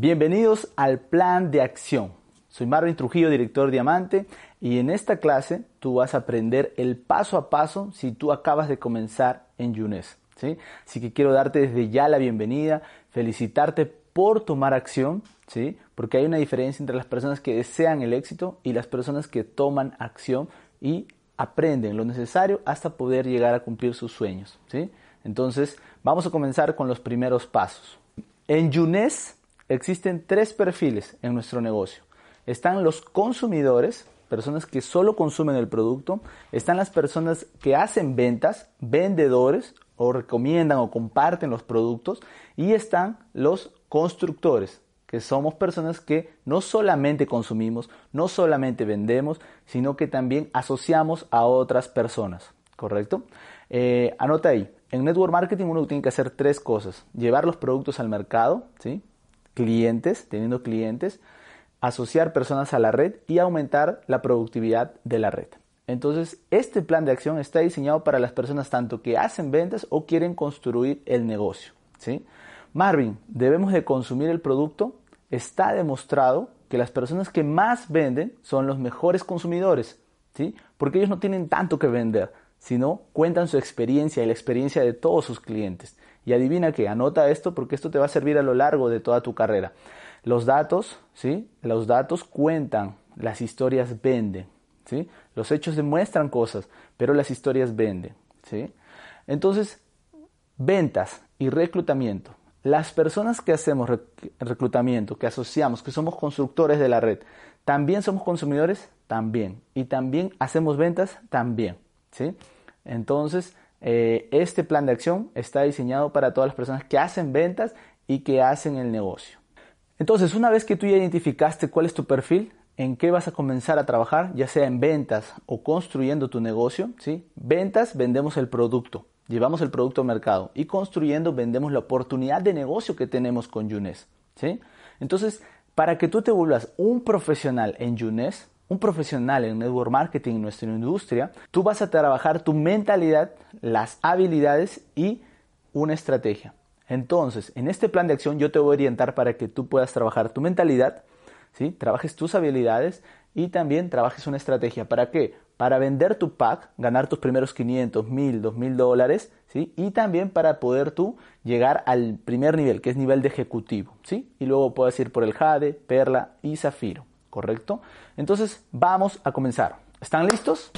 Bienvenidos al plan de acción. Soy Marvin Trujillo, director Diamante, y en esta clase tú vas a aprender el paso a paso si tú acabas de comenzar en Younes. ¿sí? Así que quiero darte desde ya la bienvenida, felicitarte por tomar acción, ¿sí? porque hay una diferencia entre las personas que desean el éxito y las personas que toman acción y aprenden lo necesario hasta poder llegar a cumplir sus sueños. ¿sí? Entonces, vamos a comenzar con los primeros pasos. En Younes existen tres perfiles en nuestro negocio. Están los consumidores, personas que solo consumen el producto. Están las personas que hacen ventas, vendedores o recomiendan o comparten los productos. Y están los constructores, que somos personas que no solamente consumimos, no solamente vendemos, sino que también asociamos a otras personas. ¿Correcto? Eh, anota ahí. En Network Marketing uno tiene que hacer tres cosas. Llevar los productos al mercado, ¿sí? Clientes, teniendo clientes, asociar personas a la red y aumentar la productividad de la red. Entonces, este plan de acción está diseñado para las personas tanto que hacen ventas o quieren construir el negocio. ¿sí? Marvin, debemos de consumir el producto. Está demostrado que las personas que más venden son los mejores consumidores, ¿sí? porque ellos no tienen tanto que vender, sino cuentan su experiencia y la experiencia de todos sus clientes. Y adivina que anota esto porque esto te va a servir a lo largo de toda tu carrera. Los datos, ¿sí? Los datos cuentan, las historias venden, ¿sí? Los hechos demuestran cosas, pero las historias venden, ¿sí? Entonces, ventas y reclutamiento. Las personas que hacemos reclutamiento, que asociamos, que somos constructores de la red, también somos consumidores, también. Y también hacemos ventas, también, ¿sí? Entonces, eh, este plan de acción está diseñado para todas las personas que hacen ventas y que hacen el negocio. Entonces, una vez que tú ya identificaste cuál es tu perfil, en qué vas a comenzar a trabajar, ya sea en ventas o construyendo tu negocio, ¿sí? Ventas, vendemos el producto, llevamos el producto al mercado y construyendo vendemos la oportunidad de negocio que tenemos con Yunes. Entonces, para que tú te vuelvas un profesional en Yunes, un profesional en network marketing en nuestra industria, tú vas a trabajar tu mentalidad, las habilidades y una estrategia. Entonces, en este plan de acción yo te voy a orientar para que tú puedas trabajar tu mentalidad, ¿sí? trabajes tus habilidades y también trabajes una estrategia. ¿Para qué? Para vender tu pack, ganar tus primeros 500, 1000, 2000 dólares, ¿sí? Y también para poder tú llegar al primer nivel, que es nivel de ejecutivo, ¿sí? Y luego puedes ir por el Jade, Perla y Zafiro. ¿Correcto? Entonces vamos a comenzar. ¿Están listos?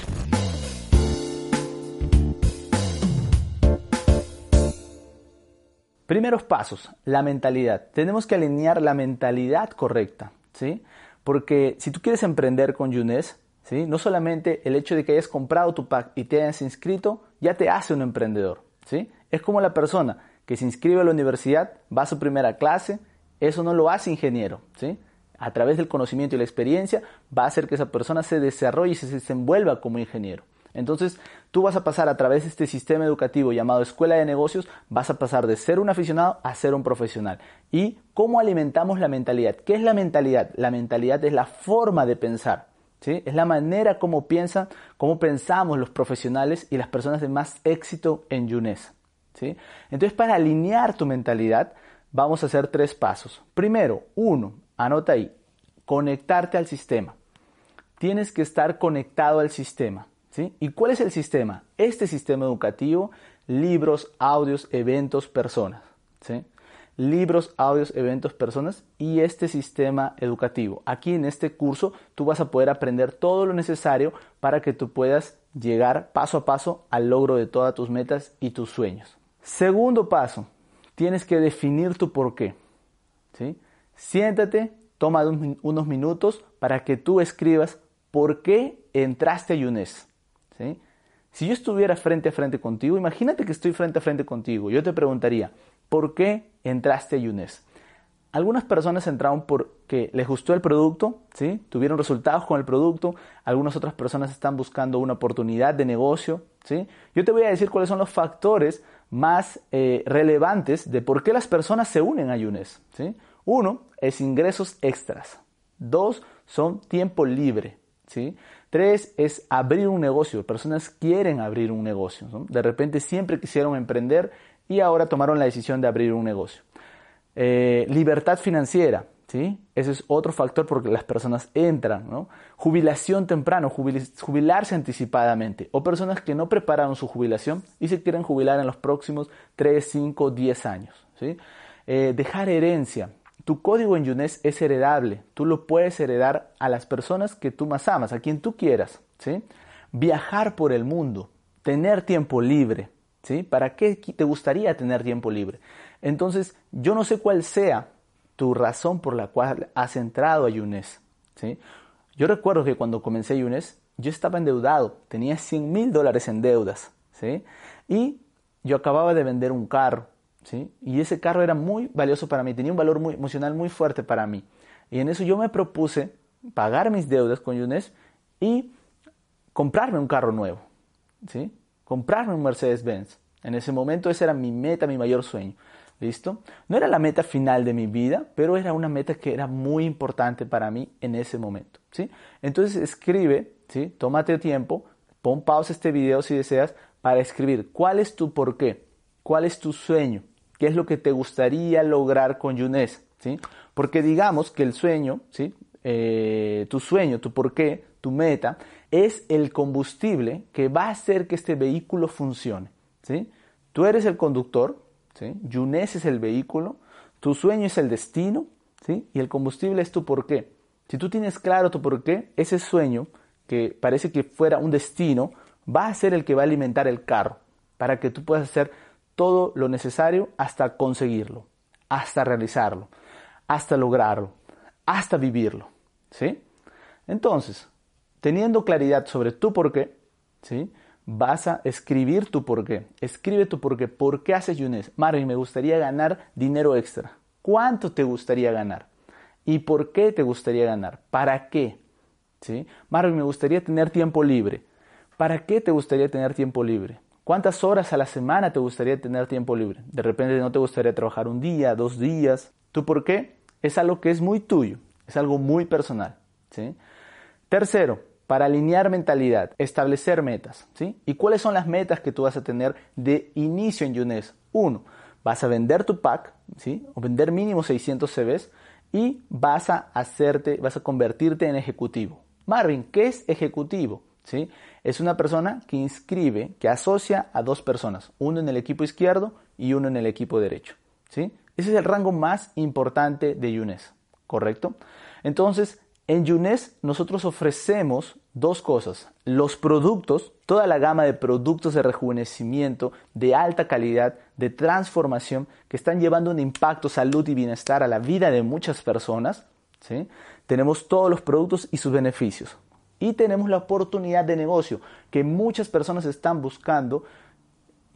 Primeros pasos, la mentalidad. Tenemos que alinear la mentalidad correcta, ¿sí? Porque si tú quieres emprender con Younes, ¿sí? No solamente el hecho de que hayas comprado tu pack y te hayas inscrito, ya te hace un emprendedor, ¿sí? Es como la persona que se inscribe a la universidad, va a su primera clase, eso no lo hace ingeniero, ¿sí? A través del conocimiento y la experiencia, va a hacer que esa persona se desarrolle y se desenvuelva como ingeniero. Entonces, tú vas a pasar a través de este sistema educativo llamado escuela de negocios, vas a pasar de ser un aficionado a ser un profesional. ¿Y cómo alimentamos la mentalidad? ¿Qué es la mentalidad? La mentalidad es la forma de pensar. ¿sí? Es la manera como piensan, cómo pensamos los profesionales y las personas de más éxito en Yunes. ¿sí? Entonces, para alinear tu mentalidad, vamos a hacer tres pasos. Primero, uno, Anota ahí, conectarte al sistema. Tienes que estar conectado al sistema. ¿sí? ¿Y cuál es el sistema? Este sistema educativo, libros, audios, eventos, personas. ¿sí? Libros, audios, eventos, personas y este sistema educativo. Aquí en este curso tú vas a poder aprender todo lo necesario para que tú puedas llegar paso a paso al logro de todas tus metas y tus sueños. Segundo paso, tienes que definir tu por qué. ¿sí? Siéntate, toma unos minutos para que tú escribas por qué entraste a Yunes. Si yo estuviera frente a frente contigo, imagínate que estoy frente a frente contigo, yo te preguntaría, ¿por qué entraste a Yunes? Algunas personas entraron porque les gustó el producto, ¿sí? tuvieron resultados con el producto, algunas otras personas están buscando una oportunidad de negocio. ¿sí? Yo te voy a decir cuáles son los factores más eh, relevantes de por qué las personas se unen a Yunes. Uno es ingresos extras. Dos son tiempo libre. ¿sí? Tres es abrir un negocio. Personas quieren abrir un negocio. De repente siempre quisieron emprender y ahora tomaron la decisión de abrir un negocio. Eh, libertad financiera, ¿sí? Ese es otro factor porque las personas entran. Jubilación temprano, jubilarse anticipadamente. O personas que no prepararon su jubilación y se quieren jubilar en los próximos 3, 5, 10 años, ¿sí? Eh, dejar herencia. Tu código en Yunes es heredable. Tú lo puedes heredar a las personas que tú más amas, a quien tú quieras, ¿sí? Viajar por el mundo, tener tiempo libre, ¿sí? ¿Para qué te gustaría tener tiempo libre? Entonces, yo no sé cuál sea tu razón por la cual has entrado a Yunes. ¿sí? Yo recuerdo que cuando comencé Yunes, yo estaba endeudado, tenía 100 mil dólares en deudas. ¿sí? Y yo acababa de vender un carro. Y ese carro era muy valioso para mí, tenía un valor muy, emocional muy fuerte para mí. Y en eso yo me propuse pagar mis deudas con Yunes y comprarme un carro nuevo. ¿sí? Comprarme un Mercedes-Benz. En ese momento esa era mi meta, mi mayor sueño. ¿Listo? No era la meta final de mi vida, pero era una meta que era muy importante para mí en ese momento. ¿sí? Entonces escribe, ¿sí? tómate tiempo, pon pausa este video si deseas para escribir cuál es tu por qué, cuál es tu sueño, qué es lo que te gustaría lograr con Yunes. ¿sí? Porque digamos que el sueño, ¿sí? Eh, tu sueño, tu por qué, tu meta, es el combustible que va a hacer que este vehículo funcione. ¿sí? Tú eres el conductor, ¿sí? Yunes es el vehículo, tu sueño es el destino, ¿sí? Y el combustible es tu porqué. Si tú tienes claro tu porqué, ese sueño, que parece que fuera un destino, va a ser el que va a alimentar el carro, para que tú puedas hacer todo lo necesario hasta conseguirlo, hasta realizarlo, hasta lograrlo, hasta vivirlo, ¿sí? Entonces, teniendo claridad sobre tu porqué, ¿sí? vas a escribir tu por qué. Escribe tu por qué. ¿Por qué haces Yunes? Marvin, me gustaría ganar dinero extra. ¿Cuánto te gustaría ganar? ¿Y por qué te gustaría ganar? ¿Para qué? ¿Sí? Marvin, me gustaría tener tiempo libre. ¿Para qué te gustaría tener tiempo libre? ¿Cuántas horas a la semana te gustaría tener tiempo libre? De repente no te gustaría trabajar un día, dos días. ¿Tú por qué? Es algo que es muy tuyo, es algo muy personal. ¿sí? Tercero, para alinear mentalidad, establecer metas. ¿sí? ¿Y cuáles son las metas que tú vas a tener de inicio en Yunes? Uno, vas a vender tu pack, ¿sí? o vender mínimo 600 CVs y vas a hacerte, vas a convertirte en ejecutivo. Marvin, ¿qué es ejecutivo? ¿Sí? Es una persona que inscribe, que asocia a dos personas, uno en el equipo izquierdo y uno en el equipo derecho. ¿sí? Ese es el rango más importante de Yunes, ¿correcto? Entonces, en Yunes nosotros ofrecemos dos cosas. Los productos, toda la gama de productos de rejuvenecimiento de alta calidad, de transformación, que están llevando un impacto, salud y bienestar a la vida de muchas personas. ¿sí? Tenemos todos los productos y sus beneficios. Y tenemos la oportunidad de negocio que muchas personas están buscando.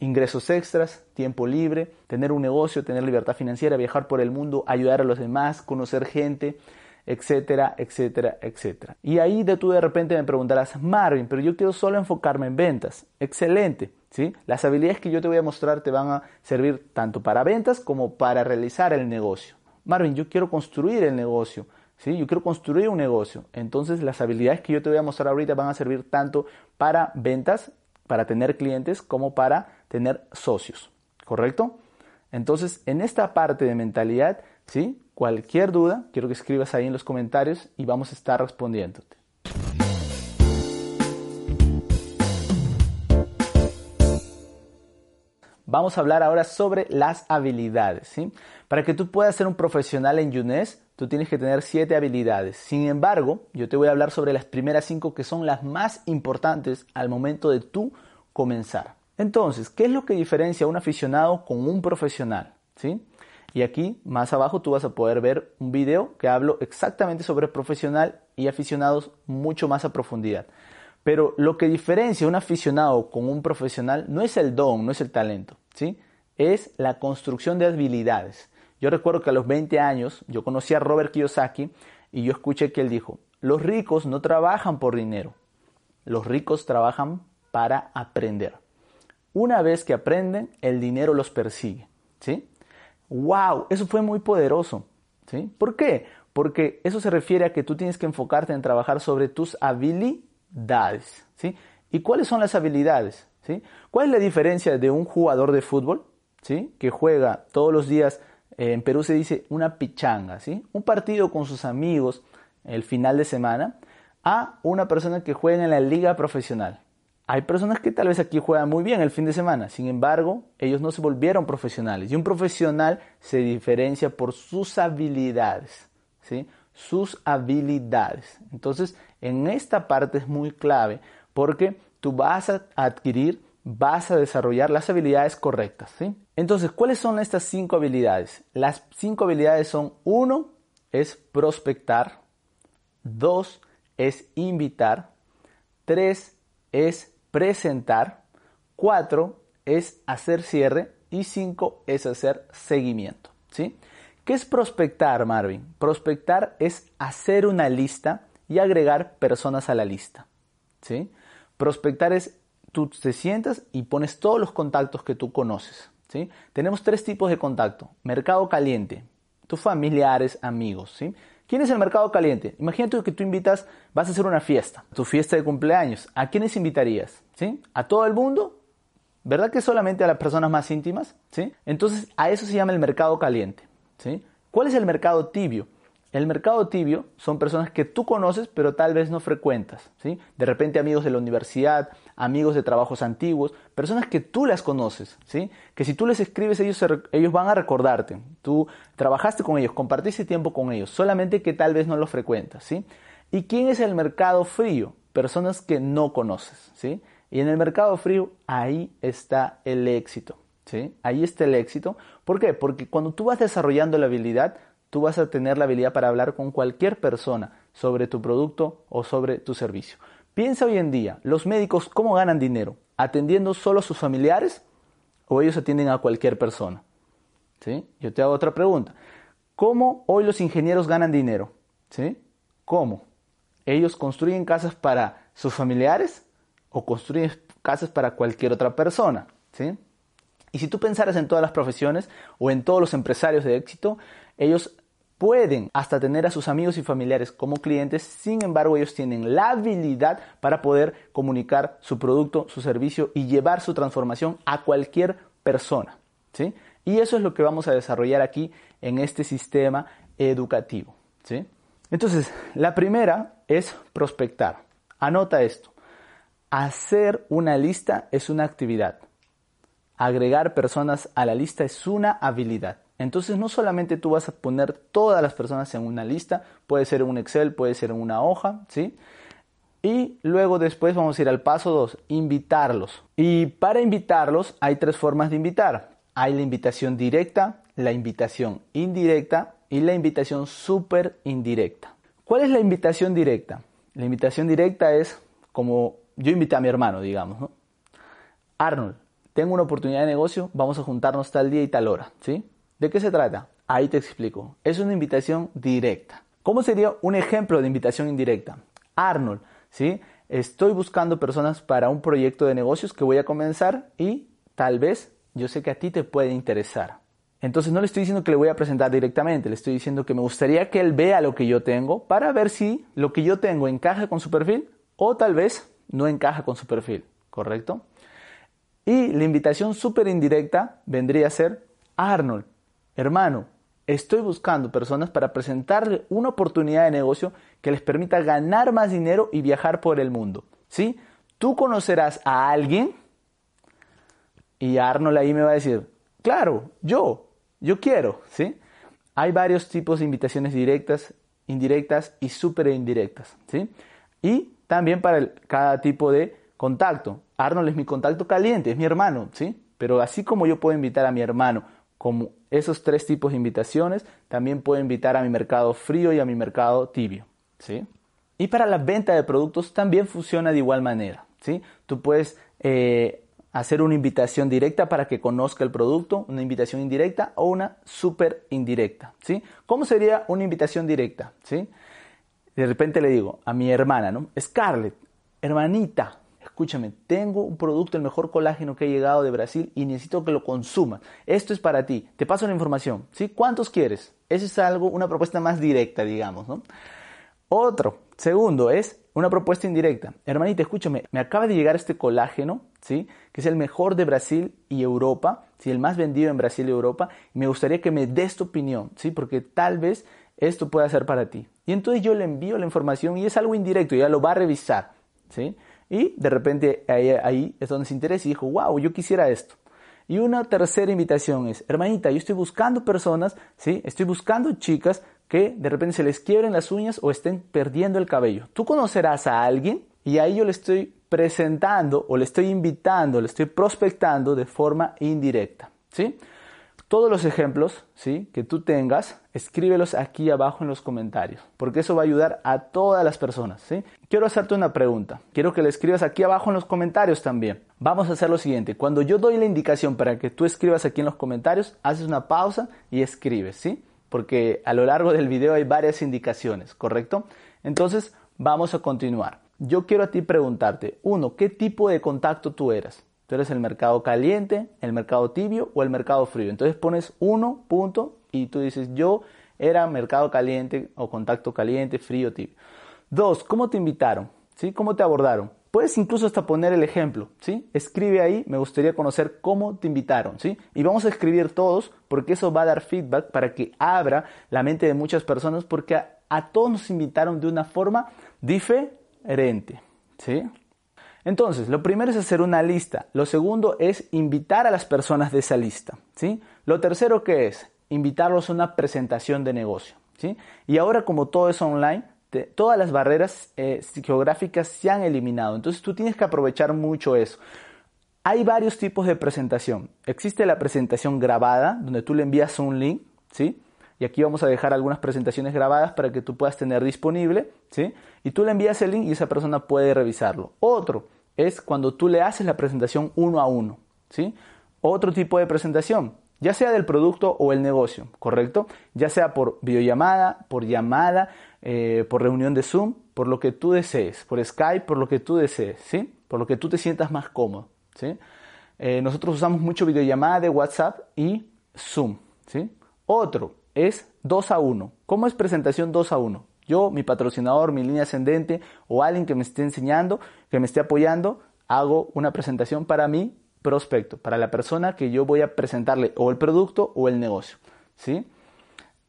Ingresos extras, tiempo libre, tener un negocio, tener libertad financiera, viajar por el mundo, ayudar a los demás, conocer gente etcétera, etcétera, etcétera. Y ahí de tú de repente me preguntarás, Marvin, pero yo quiero solo enfocarme en ventas. Excelente, ¿sí? Las habilidades que yo te voy a mostrar te van a servir tanto para ventas como para realizar el negocio. Marvin, yo quiero construir el negocio. Yo quiero construir un negocio. Entonces las habilidades que yo te voy a mostrar ahorita van a servir tanto para ventas, para tener clientes, como para tener socios. ¿Correcto? Entonces, en esta parte de mentalidad, ¿sí? Cualquier duda, quiero que escribas ahí en los comentarios y vamos a estar respondiéndote. Vamos a hablar ahora sobre las habilidades. ¿sí? Para que tú puedas ser un profesional en Yunes, tú tienes que tener siete habilidades. Sin embargo, yo te voy a hablar sobre las primeras cinco que son las más importantes al momento de tú comenzar. Entonces, ¿qué es lo que diferencia un aficionado con un profesional? ¿Sí? Y aquí más abajo tú vas a poder ver un video que hablo exactamente sobre profesional y aficionados mucho más a profundidad. Pero lo que diferencia un aficionado con un profesional no es el don, no es el talento, ¿sí? Es la construcción de habilidades. Yo recuerdo que a los 20 años yo conocí a Robert Kiyosaki y yo escuché que él dijo, los ricos no trabajan por dinero, los ricos trabajan para aprender. Una vez que aprenden, el dinero los persigue, ¿sí? ¡Wow! Eso fue muy poderoso, ¿sí? ¿Por qué? Porque eso se refiere a que tú tienes que enfocarte en trabajar sobre tus habilidades, ¿sí? ¿Y cuáles son las habilidades? ¿sí? ¿Cuál es la diferencia de un jugador de fútbol, ¿sí? Que juega todos los días en Perú se dice una pichanga, ¿sí? Un partido con sus amigos el final de semana a una persona que juega en la liga profesional. Hay personas que tal vez aquí juegan muy bien el fin de semana, sin embargo, ellos no se volvieron profesionales. Y un profesional se diferencia por sus habilidades, ¿sí? Sus habilidades. Entonces, en esta parte es muy clave porque tú vas a adquirir vas a desarrollar las habilidades correctas. ¿sí? Entonces, ¿cuáles son estas cinco habilidades? Las cinco habilidades son, uno, es prospectar, dos, es invitar, tres, es presentar, cuatro, es hacer cierre y cinco, es hacer seguimiento. ¿sí? ¿Qué es prospectar, Marvin? Prospectar es hacer una lista y agregar personas a la lista. ¿sí? Prospectar es tú te sientas y pones todos los contactos que tú conoces. ¿sí? Tenemos tres tipos de contacto. Mercado caliente, tus familiares, amigos. ¿sí? ¿Quién es el mercado caliente? Imagínate que tú invitas, vas a hacer una fiesta, tu fiesta de cumpleaños. ¿A quiénes invitarías? ¿Sí? ¿A todo el mundo? ¿Verdad que solamente a las personas más íntimas? ¿Sí? Entonces, a eso se llama el mercado caliente. ¿sí? ¿Cuál es el mercado tibio? El mercado tibio son personas que tú conoces pero tal vez no frecuentas. ¿sí? De repente amigos de la universidad, amigos de trabajos antiguos, personas que tú las conoces, ¿sí? que si tú les escribes ellos, ellos van a recordarte. Tú trabajaste con ellos, compartiste tiempo con ellos, solamente que tal vez no los frecuentas. ¿sí? ¿Y quién es el mercado frío? Personas que no conoces. ¿sí? Y en el mercado frío ahí está el éxito. ¿sí? Ahí está el éxito. ¿Por qué? Porque cuando tú vas desarrollando la habilidad, tú vas a tener la habilidad para hablar con cualquier persona sobre tu producto o sobre tu servicio. Piensa hoy en día, los médicos, ¿cómo ganan dinero? ¿Atendiendo solo a sus familiares o ellos atienden a cualquier persona? ¿Sí? Yo te hago otra pregunta. ¿Cómo hoy los ingenieros ganan dinero? ¿Sí? ¿Cómo? ¿Ellos construyen casas para sus familiares o construyen casas para cualquier otra persona? ¿Sí? Y si tú pensaras en todas las profesiones o en todos los empresarios de éxito, ellos pueden hasta tener a sus amigos y familiares como clientes, sin embargo ellos tienen la habilidad para poder comunicar su producto, su servicio y llevar su transformación a cualquier persona. ¿sí? Y eso es lo que vamos a desarrollar aquí en este sistema educativo. ¿sí? Entonces, la primera es prospectar. Anota esto. Hacer una lista es una actividad. Agregar personas a la lista es una habilidad. Entonces no solamente tú vas a poner todas las personas en una lista, puede ser un Excel, puede ser una hoja, ¿sí? Y luego después vamos a ir al paso 2, invitarlos. Y para invitarlos hay tres formas de invitar. Hay la invitación directa, la invitación indirecta y la invitación súper indirecta. ¿Cuál es la invitación directa? La invitación directa es como yo invité a mi hermano, digamos, ¿no? Arnold, tengo una oportunidad de negocio, vamos a juntarnos tal día y tal hora, ¿sí? ¿De qué se trata? Ahí te explico. Es una invitación directa. ¿Cómo sería un ejemplo de invitación indirecta? Arnold, ¿sí? Estoy buscando personas para un proyecto de negocios que voy a comenzar y tal vez yo sé que a ti te puede interesar. Entonces no le estoy diciendo que le voy a presentar directamente, le estoy diciendo que me gustaría que él vea lo que yo tengo para ver si lo que yo tengo encaja con su perfil o tal vez no encaja con su perfil, ¿correcto? Y la invitación súper indirecta vendría a ser, Arnold, Hermano, estoy buscando personas para presentarle una oportunidad de negocio que les permita ganar más dinero y viajar por el mundo. ¿Sí? Tú conocerás a alguien y Arnold ahí me va a decir, claro, yo, yo quiero, ¿sí? Hay varios tipos de invitaciones directas, indirectas y súper indirectas, ¿sí? Y también para cada tipo de contacto. Arnold es mi contacto caliente, es mi hermano, ¿sí? Pero así como yo puedo invitar a mi hermano como esos tres tipos de invitaciones, también puedo invitar a mi mercado frío y a mi mercado tibio. ¿sí? Y para la venta de productos también funciona de igual manera. ¿sí? Tú puedes eh, hacer una invitación directa para que conozca el producto, una invitación indirecta o una súper indirecta. ¿sí? ¿Cómo sería una invitación directa? ¿sí? De repente le digo a mi hermana, ¿no? Scarlett, hermanita, escúchame, tengo un producto, el mejor colágeno que ha llegado de Brasil y necesito que lo consumas. Esto es para ti. Te paso la información. ¿sí? ¿Cuántos quieres? Eso es algo, una propuesta más directa, digamos. ¿no? Otro, segundo, es una propuesta indirecta. Hermanita, escúchame, me acaba de llegar este colágeno, ¿sí? Que es el mejor de Brasil y Europa, ¿sí? El más vendido en Brasil y Europa. Me gustaría que me des tu opinión, ¿sí? Porque tal vez esto pueda ser para ti. Y entonces yo le envío la información y es algo indirecto, ya lo va a revisar, ¿sí? Y de repente ahí, ahí es donde se interesa y dijo, wow, yo quisiera esto. Y una tercera invitación es, hermanita, yo estoy buscando personas, ¿sí? Estoy buscando chicas que de repente se les quiebren las uñas o estén perdiendo el cabello. Tú conocerás a alguien y ahí yo le estoy presentando o le estoy invitando, le estoy prospectando de forma indirecta, ¿sí? Todos los ejemplos ¿sí? que tú tengas, escríbelos aquí abajo en los comentarios, porque eso va a ayudar a todas las personas. ¿sí? Quiero hacerte una pregunta, quiero que la escribas aquí abajo en los comentarios también. Vamos a hacer lo siguiente, cuando yo doy la indicación para que tú escribas aquí en los comentarios, haces una pausa y escribes, ¿sí? porque a lo largo del video hay varias indicaciones, ¿correcto? Entonces, vamos a continuar. Yo quiero a ti preguntarte, uno, ¿qué tipo de contacto tú eras? ¿Tú eres el mercado caliente, el mercado tibio o el mercado frío? Entonces pones uno, punto, y tú dices, yo era mercado caliente o contacto caliente, frío, tibio. Dos, ¿cómo te invitaron? ¿Sí? ¿Cómo te abordaron? Puedes incluso hasta poner el ejemplo, ¿sí? Escribe ahí, me gustaría conocer cómo te invitaron, ¿sí? Y vamos a escribir todos porque eso va a dar feedback para que abra la mente de muchas personas porque a, todos nos invitaron de una forma diferente, ¿sí? Entonces, lo primero es hacer una lista, lo segundo es invitar a las personas de esa lista, ¿sí? Lo tercero que es invitarlos a una presentación de negocio, ¿sí? Y ahora como todo es online, todas las barreras eh, geográficas se han eliminado. Entonces tú tienes que aprovechar mucho eso. Hay varios tipos de presentación. Existe la presentación grabada, donde tú le envías un link, ¿sí? Y aquí vamos a dejar algunas presentaciones grabadas para que tú puedas tener disponible, ¿sí? Y tú le envías el link y esa persona puede revisarlo. Otro es cuando tú le haces la presentación uno a uno, ¿sí? Otro tipo de presentación, ya sea del producto o el negocio, ¿correcto? Ya sea por videollamada, por llamada, eh, por reunión de Zoom, por lo que tú desees, por Skype, por lo que tú desees, ¿sí? Por lo que tú te sientas más cómodo, ¿sí? Eh, nosotros usamos mucho videollamada de WhatsApp y Zoom, ¿sí? Otro es 2 a 1. ¿Cómo es presentación 2 a 1? Yo, mi patrocinador, mi línea ascendente o alguien que me esté enseñando, que me esté apoyando, hago una presentación para mí prospecto, para la persona que yo voy a presentarle o el producto o el negocio. ¿sí?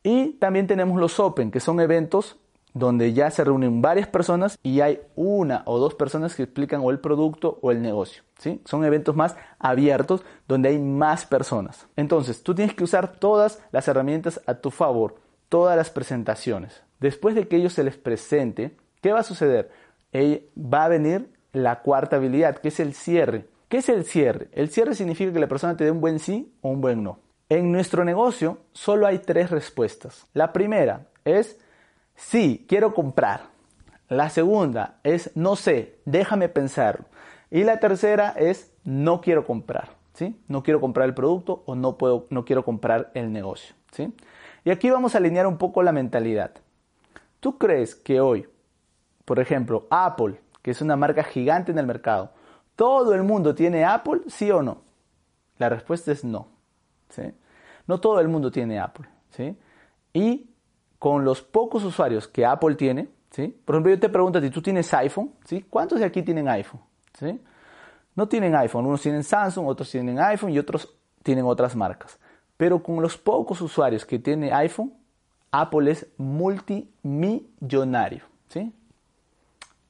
Y también tenemos los Open, que son eventos donde ya se reúnen varias personas y hay una o dos personas que explican o el producto o el negocio. ¿sí? Son eventos más abiertos donde hay más personas. Entonces, tú tienes que usar todas las herramientas a tu favor, todas las presentaciones. Después de que ellos se les presente, ¿qué va a suceder? va a venir la cuarta habilidad, que es el cierre. ¿Qué es el cierre? El cierre significa que la persona te dé un buen sí o un buen no. En nuestro negocio solo hay tres respuestas. La primera es sí, quiero comprar. La segunda es no sé, déjame pensar. Y la tercera es no quiero comprar. ¿sí? No quiero comprar el producto o no, puedo, no quiero comprar el negocio. ¿sí? Y aquí vamos a alinear un poco la mentalidad. ¿Tú crees que hoy, por ejemplo, Apple, que es una marca gigante en el mercado, ¿Todo el mundo tiene Apple, sí o no? La respuesta es no. No todo el mundo tiene Apple. ¿sí? Y con los pocos usuarios que Apple tiene, ¿sí? por ejemplo, yo te pregunto a ti, ¿tú tienes iPhone? ¿sí? ¿Cuántos de aquí tienen iPhone? ¿sí? No tienen iPhone, unos tienen Samsung, otros tienen iPhone y otros tienen otras marcas. Pero con los pocos usuarios que tiene iPhone, Apple es multimillonario. ¿sí?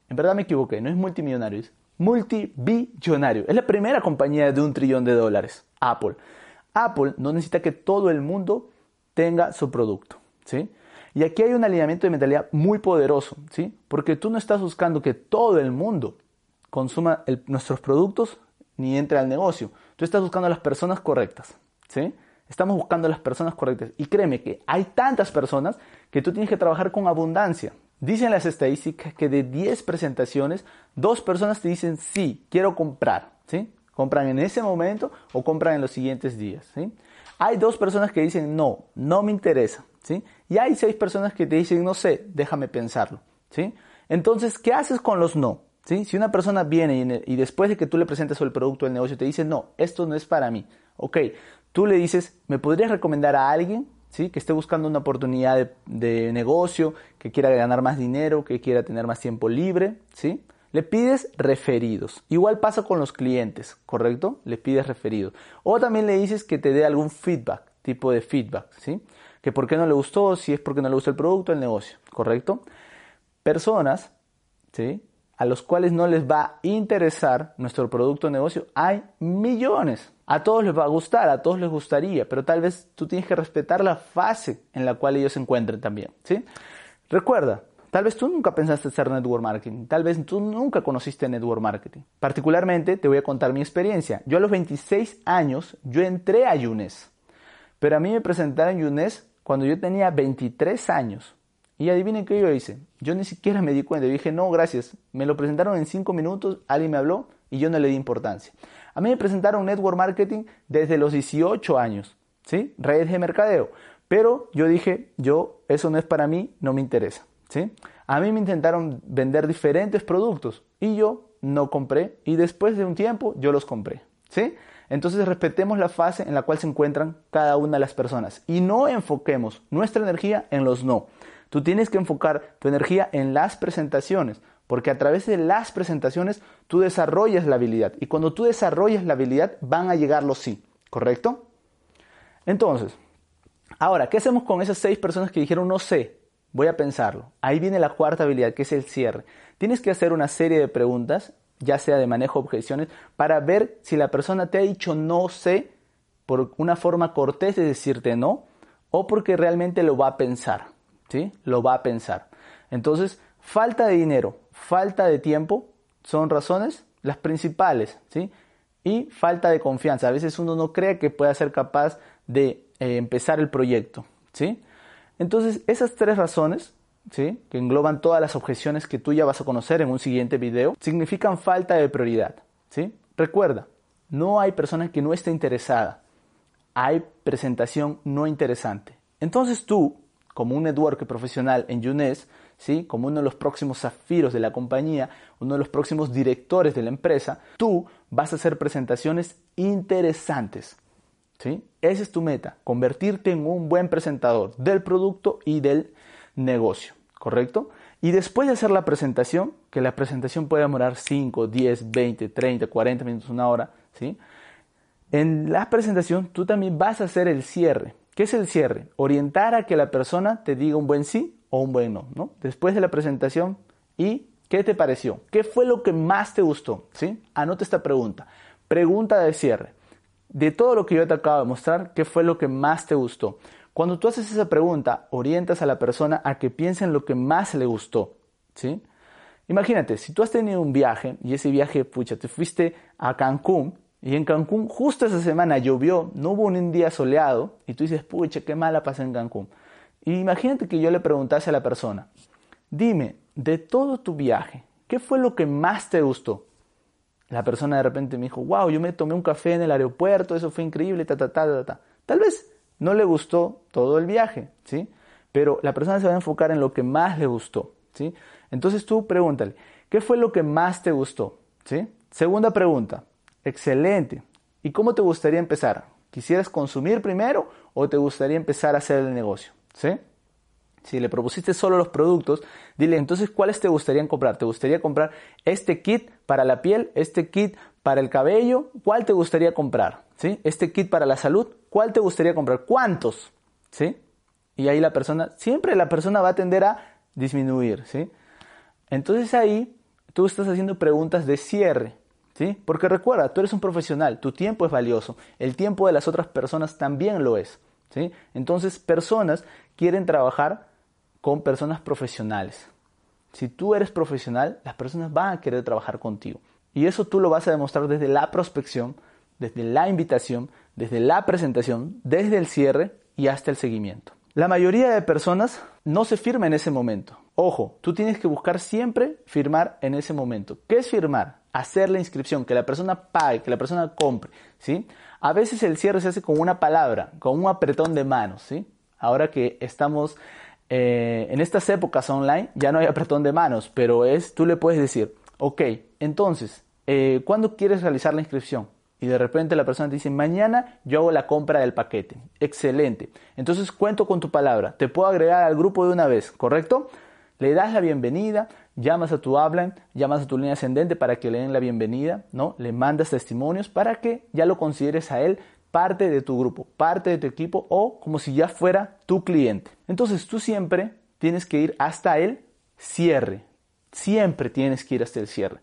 En verdad me equivoqué, no es multimillonario, es multibillonario. Es la primera compañía de un trillón de dólares, Apple. Apple no necesita que todo el mundo tenga su producto, ¿sí? Y aquí hay un alineamiento de mentalidad muy poderoso, ¿sí? Porque tú no estás buscando que todo el mundo consuma nuestros productos ni entre al negocio. Tú estás buscando a las personas correctas, ¿sí? Estamos buscando las personas correctas. Y créeme que hay tantas personas que tú tienes que trabajar con abundancia. Dicen las estadísticas que de 10 presentaciones, dos personas te dicen sí, quiero comprar, ¿sí? Compran en ese momento o compran en los siguientes días, ¿sí? Hay dos personas que dicen no, no me interesa, ¿sí? Y hay seis personas que te dicen no sé, déjame pensarlo, ¿sí? Entonces, ¿qué haces con los no? ¿Sí? Si una persona viene y, después de que tú le presentes el producto del negocio te dice, no, esto no es para mí, ok, tú le dices, ¿me podrías recomendar a alguien ¿sí? que esté buscando una oportunidad de, negocio, que quiera ganar más dinero, que quiera tener más tiempo libre? ¿sí? Le pides referidos. Igual pasa con los clientes, ¿correcto? Le pides referidos. O también le dices que te dé algún feedback, tipo de feedback, ¿sí? Que por qué no le gustó, si es porque no le gusta el producto, el negocio, ¿correcto? Personas, ¿sí? a los cuales no les va a interesar nuestro producto o negocio, hay millones. A todos les va a gustar, a todos les gustaría, pero tal vez tú tienes que respetar la fase en la cual ellos se encuentren también. ¿sí? Recuerda, tal vez tú nunca pensaste hacer network marketing, tal vez tú nunca conociste network marketing. Particularmente te voy a contar mi experiencia. Yo a los 26 años, yo entré a Yunes, pero a mí me presentaron Yunes cuando yo tenía 23 años. Y adivinen qué yo hice. Yo ni siquiera me di cuenta. Yo dije, no, gracias. Me lo presentaron en cinco minutos, alguien me habló y yo no le di importancia. A mí me presentaron Network Marketing desde los 18 años, ¿sí? Redes de mercadeo. Pero yo dije, yo, eso no es para mí, no me interesa, ¿sí? A mí me intentaron vender diferentes productos y yo no compré y después de un tiempo yo los compré, ¿sí? Entonces respetemos la fase en la cual se encuentran cada una de las personas y no enfoquemos nuestra energía en los no. Tú tienes que enfocar tu energía en las presentaciones, porque a través de las presentaciones tú desarrollas la habilidad. Y cuando tú desarrollas la habilidad van a llegar los sí, ¿correcto? Entonces, ahora, ¿qué hacemos con esas seis personas que dijeron no sé? Voy a pensarlo. Ahí viene la cuarta habilidad, que es el cierre. Tienes que hacer una serie de preguntas, ya sea de manejo de objeciones, para ver si la persona te ha dicho no sé por una forma cortés de decirte no o porque realmente lo va a pensar. ¿sí? Lo va a pensar. Entonces, falta de dinero, falta de tiempo son razones las principales, ¿sí? Y falta de confianza. A veces uno no cree que pueda ser capaz de eh, empezar el proyecto, ¿sí? Entonces, esas tres razones, ¿sí? Que engloban todas las objeciones que tú ya vas a conocer en un siguiente video, significan falta de prioridad, ¿sí? Recuerda, no hay persona que no esté interesada. Hay presentación no interesante. Entonces tú como un network profesional en Younes, ¿sí? como uno de los próximos zafiros de la compañía, uno de los próximos directores de la empresa, tú vas a hacer presentaciones interesantes. ¿sí? Esa es tu meta, convertirte en un buen presentador del producto y del negocio, ¿correcto? Y después de hacer la presentación, que la presentación puede demorar 5, 10, 20, 30, 40 minutos, una hora, ¿sí? En la presentación tú también vas a hacer el cierre. ¿Qué es el cierre? Orientar a que la persona te diga un buen sí o un buen no, ¿no? Después de la presentación, ¿y qué te pareció? ¿Qué fue lo que más te gustó? ¿Sí? Anota esta pregunta. Pregunta de cierre. De todo lo que yo te acabo de mostrar, ¿qué fue lo que más te gustó? Cuando tú haces esa pregunta, orientas a la persona a que piense en lo que más le gustó, ¿sí? Imagínate, si tú has tenido un viaje y ese viaje, pucha, te fuiste a Cancún y en Cancún, justo esa semana llovió, no hubo un día soleado, y tú dices, pucha, qué mala pasé en Cancún. Y imagínate que yo le preguntase a la persona, dime, de todo tu viaje, ¿qué fue lo que más te gustó? La persona de repente me dijo, wow, yo me tomé un café en el aeropuerto, eso fue increíble, ta, ta, ta, ta, ta. Tal vez no le gustó todo el viaje, ¿sí? Pero la persona se va a enfocar en lo que más le gustó, ¿sí? Entonces tú pregúntale, ¿qué fue lo que más te gustó? ¿Sí? Segunda pregunta, Excelente. ¿Y cómo te gustaría empezar? ¿Quisieras consumir primero o te gustaría empezar a hacer el negocio? ¿Sí? Si le propusiste solo los productos, dile entonces cuáles te gustaría comprar. ¿Te gustaría comprar este kit para la piel, este kit para el cabello? ¿Cuál te gustaría comprar? ¿Sí? Este kit para la salud, ¿cuál te gustaría comprar? ¿Cuántos? ¿Sí? Y ahí la persona, siempre la persona va a tender a disminuir, ¿sí? Entonces ahí tú estás haciendo preguntas de cierre. Porque recuerda, tú eres un profesional, tu tiempo es valioso, el tiempo de las otras personas también lo es, ¿sí? Entonces, personas quieren trabajar con personas profesionales. Si tú eres profesional, las personas van a querer trabajar contigo. Y eso tú lo vas a demostrar desde la prospección, desde la invitación, desde la presentación, desde el cierre y hasta el seguimiento. La mayoría de personas no se firma en ese momento. Ojo, tú tienes que buscar siempre firmar en ese momento. ¿Qué es firmar? Hacer la inscripción, que la persona pague, que la persona compre, ¿sí? A veces el cierre se hace con una palabra, con un apretón de manos, ¿sí? Ahora que estamos eh, en estas épocas online, ya no hay apretón de manos, pero es, tú le puedes decir, ok, entonces, eh, ¿cuándo quieres realizar la inscripción? Y de repente la persona te dice, mañana yo hago la compra del paquete. Excelente. Entonces cuento con tu palabra. Te puedo agregar al grupo de una vez, ¿correcto? Le das la bienvenida, llamas a tu habla, llamas a tu línea ascendente para que le den la bienvenida, ¿no? Le mandas testimonios para que ya lo consideres a él parte de tu grupo, parte de tu equipo o como si ya fuera tu cliente. Entonces tú siempre tienes que ir hasta el cierre. Siempre tienes que ir hasta el cierre.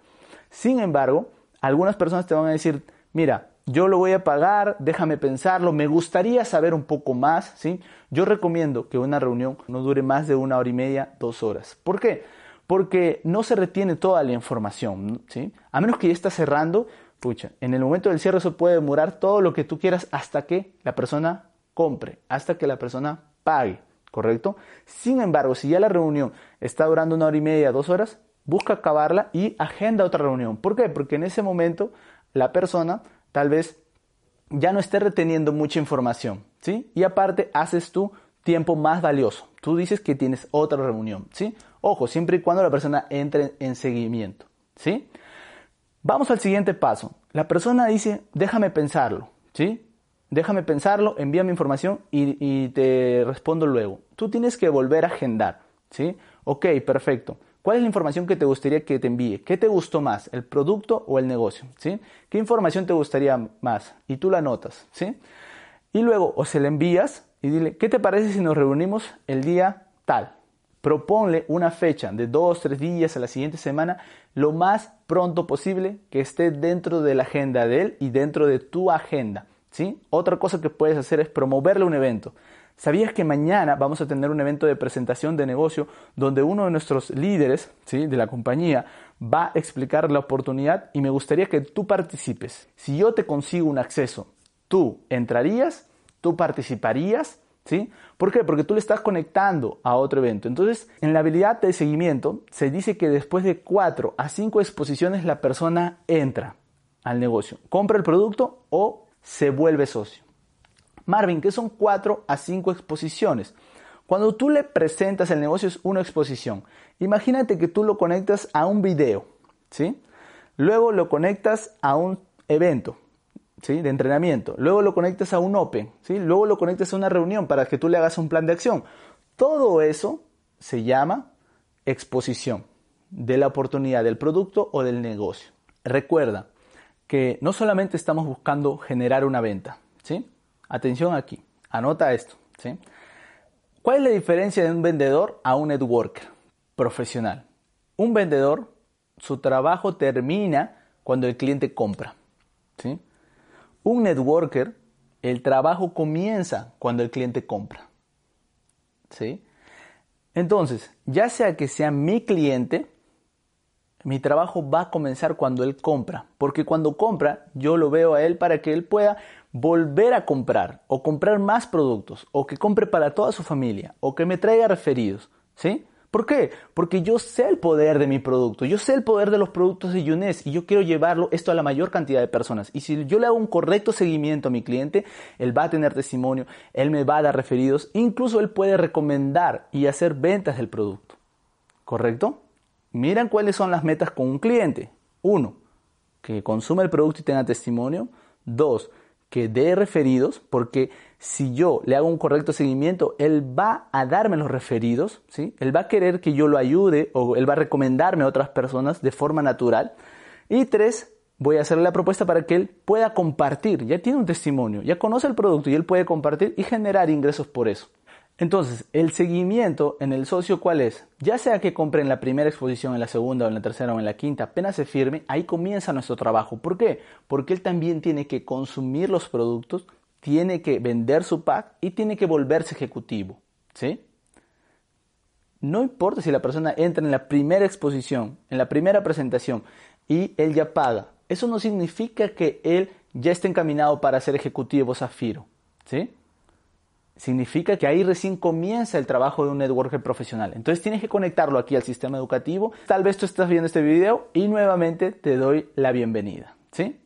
Sin embargo, algunas personas te van a decir, mira, yo lo voy a pagar, déjame pensarlo, me gustaría saber un poco más, ¿sí? Yo recomiendo que una reunión no dure más de una hora y media, dos horas. ¿Por qué? Porque no se retiene toda la información, ¿sí? A menos que ya está cerrando, pucha, en el momento del cierre eso puede demorar todo lo que tú quieras hasta que la persona compre, hasta que la persona pague, ¿correcto? Sin embargo, si ya la reunión está durando una hora y media, dos horas, busca acabarla y agenda otra reunión. ¿Por qué? Porque en ese momento la persona tal vez ya no esté reteniendo mucha información, ¿sí? Y aparte haces tu tiempo más valioso. Tú dices que tienes otra reunión, ¿sí? Ojo, siempre y cuando la persona entre en seguimiento, ¿sí? Vamos al siguiente paso. La persona dice, déjame pensarlo, ¿sí? Déjame pensarlo, envíame información y, te respondo luego. Tú tienes que volver a agendar, ¿sí? Ok, perfecto. ¿Cuál es la información que te gustaría que te envíe? ¿Qué te gustó más, el producto o el negocio? ¿Sí? ¿Qué información te gustaría más? Y tú la notas, ¿sí? Y luego o se la envías y dile, ¿qué te parece si nos reunimos el día tal? Proponle una fecha de dos, tres días a la siguiente semana, lo más pronto posible que esté dentro de la agenda de él y dentro de tu agenda. ¿sí? Otra cosa que puedes hacer es promoverle un evento. ¿Sabías que mañana vamos a tener un evento de presentación de negocio donde uno de nuestros líderes ¿sí? de la compañía va a explicar la oportunidad y me gustaría que tú participes? Si yo te consigo un acceso, ¿tú entrarías? ¿Tú participarías? ¿Sí? ¿Por qué? Porque tú le estás conectando a otro evento. Entonces, en la habilidad de seguimiento se dice que después de cuatro a cinco exposiciones la persona entra al negocio, compra el producto o se vuelve socio. Marvin, ¿qué son 4 a 5 exposiciones? Cuando tú le presentas el negocio es una exposición. Imagínate que tú lo conectas a un video, ¿sí? Luego lo conectas a un evento, ¿sí? De entrenamiento. Luego lo conectas a un Open, ¿sí? Luego lo conectas a una reunión para que tú le hagas un plan de acción. Todo eso se llama exposición de la oportunidad del producto o del negocio. Recuerda que no solamente estamos buscando generar una venta, ¿sí? Atención aquí, anota esto. ¿Cuál es la diferencia de un vendedor a un networker profesional? Un vendedor, su trabajo termina cuando el cliente compra. Un networker, el trabajo comienza cuando el cliente compra. Entonces, ya sea que sea mi cliente, mi trabajo va a comenzar cuando él compra, porque cuando compra yo lo veo a él para que él pueda volver a comprar o comprar más productos o que compre para toda su familia o que me traiga referidos, ¿sí? ¿Por qué? Porque yo sé el poder de mi producto, yo sé el poder de los productos de Younes y yo quiero llevarlo esto a la mayor cantidad de personas. Y si yo le hago un correcto seguimiento a mi cliente, él va a tener testimonio, él me va a dar referidos, incluso él puede recomendar y hacer ventas del producto. ¿Correcto? Miran cuáles son las metas con un cliente. Uno, que consuma el producto y tenga testimonio. Dos, que dé referidos, porque si yo le hago un correcto seguimiento, él va a darme los referidos, ¿sí? Él va a querer que yo lo ayude o él va a recomendarme a otras personas de forma natural. Y tres, voy a hacerle la propuesta para que él pueda compartir. Ya tiene un testimonio, ya conoce el producto y él puede compartir y generar ingresos por eso. Entonces, el seguimiento en el socio, ¿cuál es? Ya sea que compre en la primera exposición, en la segunda, en la tercera o en la quinta, apenas se firme, ahí comienza nuestro trabajo. ¿Por qué? Porque él también tiene que consumir los productos, tiene que vender su pack y tiene que volverse ejecutivo. ¿Sí? No importa si la persona entra en la primera exposición, en la primera presentación y él ya paga. Eso no significa que él ya esté encaminado para ser ejecutivo zafiro. ¿Sí? Significa que ahí recién comienza el trabajo de un networker profesional. Entonces tienes que conectarlo aquí al sistema educativo. Tal vez tú estás viendo este video y nuevamente te doy la bienvenida. ¿Sí?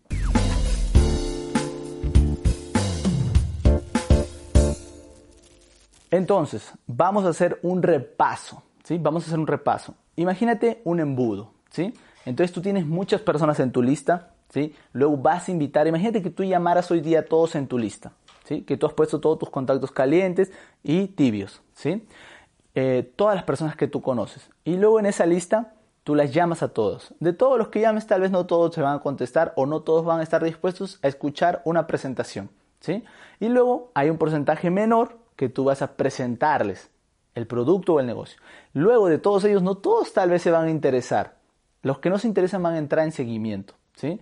Entonces, vamos a hacer un repaso, ¿sí? Vamos a hacer un repaso. Imagínate un embudo, ¿sí? Entonces tú tienes muchas personas en tu lista, ¿sí? Luego vas a invitar, imagínate que tú llamaras hoy día a todos en tu lista, Que tú has puesto todos tus contactos calientes y tibios, ¿sí? Eh, todas las personas que tú conoces. Y luego en esa lista tú las llamas a todos. De todos los que llames, tal vez no todos se van a contestar o no todos van a estar dispuestos a escuchar una presentación, ¿sí? Y luego hay un porcentaje menor que tú vas a presentarles el producto o el negocio. Luego de todos ellos, no todos tal vez se van a interesar. Los que no se interesan van a entrar en seguimiento, ¿sí?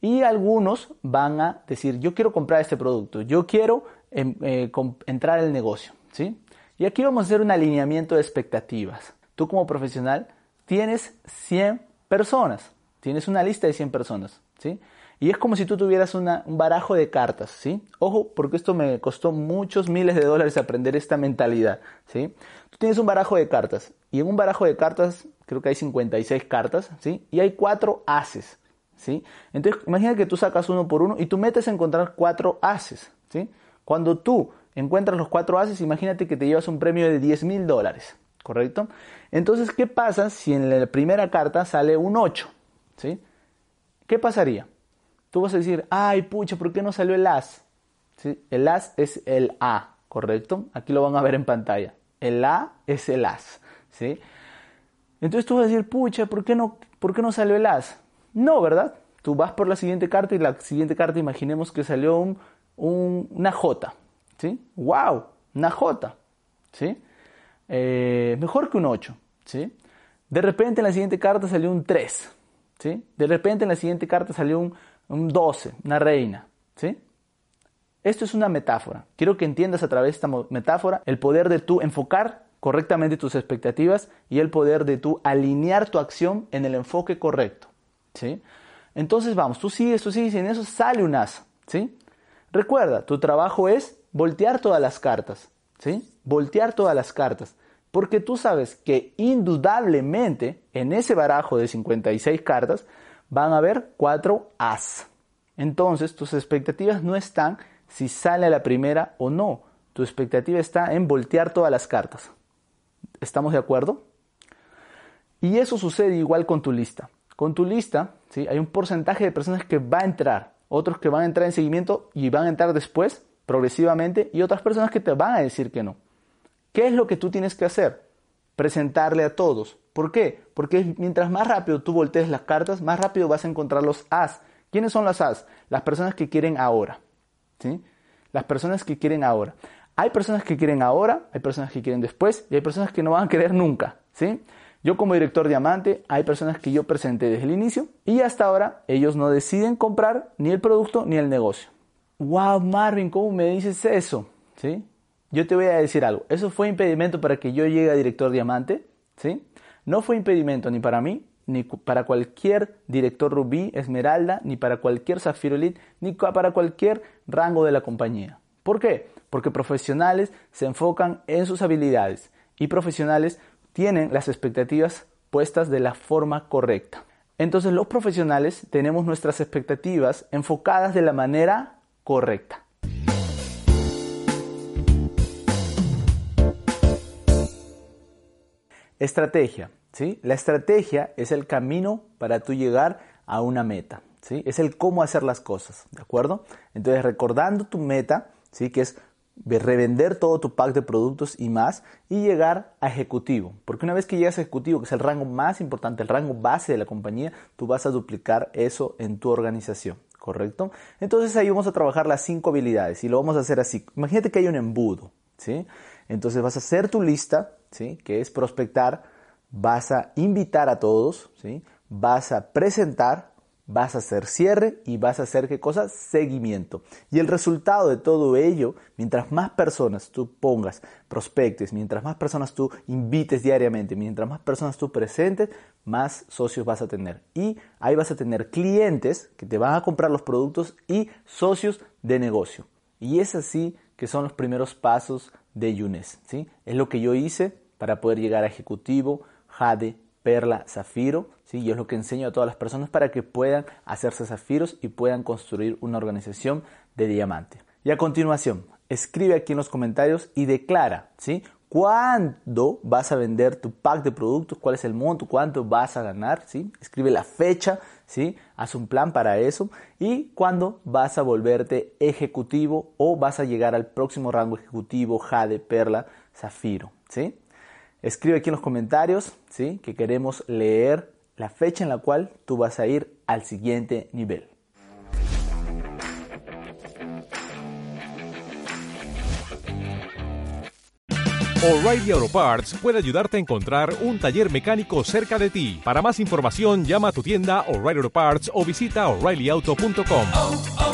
Y algunos van a decir, yo quiero comprar este producto, yo quiero em, eh, entrar al negocio, ¿sí? Y aquí vamos a hacer un alineamiento de expectativas. Tú como profesional tienes 100 personas, tienes una lista de 100 personas, ¿sí? Y es como si tú tuvieras un barajo de cartas, ¿sí? Ojo, porque esto me costó muchos miles de dólares aprender esta mentalidad, ¿sí? Tú tienes un barajo de cartas y en un barajo de cartas creo que hay 56 cartas, ¿sí? Y hay cuatro haces, Entonces, imagina que tú sacas uno por uno y tú metes a encontrar cuatro haces. Cuando tú encuentras los cuatro haces, imagínate que te llevas un premio de 10 mil dólares, ¿correcto? Entonces, ¿qué pasa si en la primera carta sale un 8, ¿sí? ¿Qué pasaría? tú vas a decir, ay, pucha, ¿por qué no salió el as? ¿Sí? El as es el A, ¿correcto? Aquí lo van a ver en pantalla. El A es el as. Entonces tú vas a decir, pucha, ¿por qué no, por qué no salió el as? No, ¿verdad? Tú vas por la siguiente carta y la siguiente carta imaginemos que salió un, una J, ¿sí? ¡Wow! Una J, ¿sí? Eh, mejor que un 8, ¿sí? De repente en la siguiente carta salió un 3, ¿sí? De repente en la siguiente carta salió un un 12, una reina, ¿sí? Esto es una metáfora. Quiero que entiendas a través de esta metáfora el poder de tú enfocar correctamente tus expectativas y el poder de tú alinear tu acción en el enfoque correcto, Entonces vamos, tú sigues, tú sigues y en eso sale un as. Recuerda, tu trabajo es voltear todas las cartas, ¿sí? Voltear todas las cartas. Porque tú sabes que indudablemente en ese barajo de 56 cartas van a haber cuatro As. Entonces, tus expectativas no están si sale la primera o no. Tu expectativa está en voltear todas las cartas. ¿Estamos de acuerdo? Y eso sucede igual con tu lista. Con tu lista, ¿sí? hay un porcentaje de personas que va a entrar, otros que van a entrar en seguimiento y van a entrar después, progresivamente, y otras personas que te van a decir que no. ¿Qué es lo que tú tienes que hacer? Presentarle a todos ¿Por qué? Porque mientras más rápido tú voltees las cartas, más rápido vas a encontrar los as. ¿Quiénes son las as? Las personas que quieren ahora. ¿sí? Las personas que quieren ahora. Hay personas que quieren ahora, hay personas que quieren después y hay personas que no van a querer nunca. ¿sí? Yo como director diamante hay personas que yo presenté desde el inicio y hasta ahora ellos no deciden comprar ni el producto ni el negocio. Wow, Marvin, ¿cómo me dices eso? ¿Sí? Yo te voy a decir algo. Eso fue impedimento para que yo llegue a director diamante. ¿Sí? No fue impedimento ni para mí, ni para cualquier director Rubí, Esmeralda, ni para cualquier Zafiro Elite, ni para cualquier rango de la compañía. ¿Por qué? Porque profesionales se enfocan en sus habilidades y profesionales tienen las expectativas puestas de la forma correcta. Entonces los profesionales tenemos nuestras expectativas enfocadas de la manera correcta. Estrategia. ¿sí? La estrategia es el camino para tú llegar a una meta. ¿sí? Es el cómo hacer las cosas. ¿De acuerdo? Entonces, recordando tu meta, ¿sí? que es revender todo tu pack de productos y más y llegar a ejecutivo. Porque una vez que llegas a ejecutivo, que es el rango más importante, el rango base de la compañía, tú vas a duplicar eso en tu organización. ¿Correcto? Entonces ahí vamos a trabajar las cinco habilidades y lo vamos a hacer así. Imagínate que hay un embudo. ¿sí? Entonces vas a hacer tu lista ¿sí? que es prospectar, vas a invitar a todos, ¿sí? vas a presentar, vas a hacer cierre y vas a hacer qué cosa? Seguimiento. Y el resultado de todo ello, mientras más personas tú pongas, prospectes, mientras más personas tú invites diariamente, mientras más personas tú presentes, más socios vas a tener. Y ahí vas a tener clientes que te van a comprar los productos y socios de negocio. Y es así que son los primeros pasos de Yunes. ¿sí? Es lo que yo hice para poder llegar a ejecutivo, Jade, Perla, Zafiro. ¿sí? Y es lo que enseño a todas las personas para que puedan hacerse zafiros y puedan construir una organización de diamante. Y a continuación, escribe aquí en los comentarios y declara, ¿sí? ¿Cuándo vas a vender tu pack de productos? ¿Cuál es el monto? ¿Cuánto vas a ganar? ¿sí? Escribe la fecha, ¿sí? Haz un plan para eso. ¿Y cuándo vas a volverte ejecutivo o vas a llegar al próximo rango ejecutivo, Jade, Perla, Zafiro, ¿sí? Escribe aquí en los comentarios, ¿sí? Que queremos leer la fecha en la cual tú vas a ir al siguiente nivel. O'Reilly Auto Parts puede ayudarte a encontrar un taller mecánico cerca de ti. Para más información, llama a tu tienda O'Reilly Auto Parts o visita oreillyauto.com.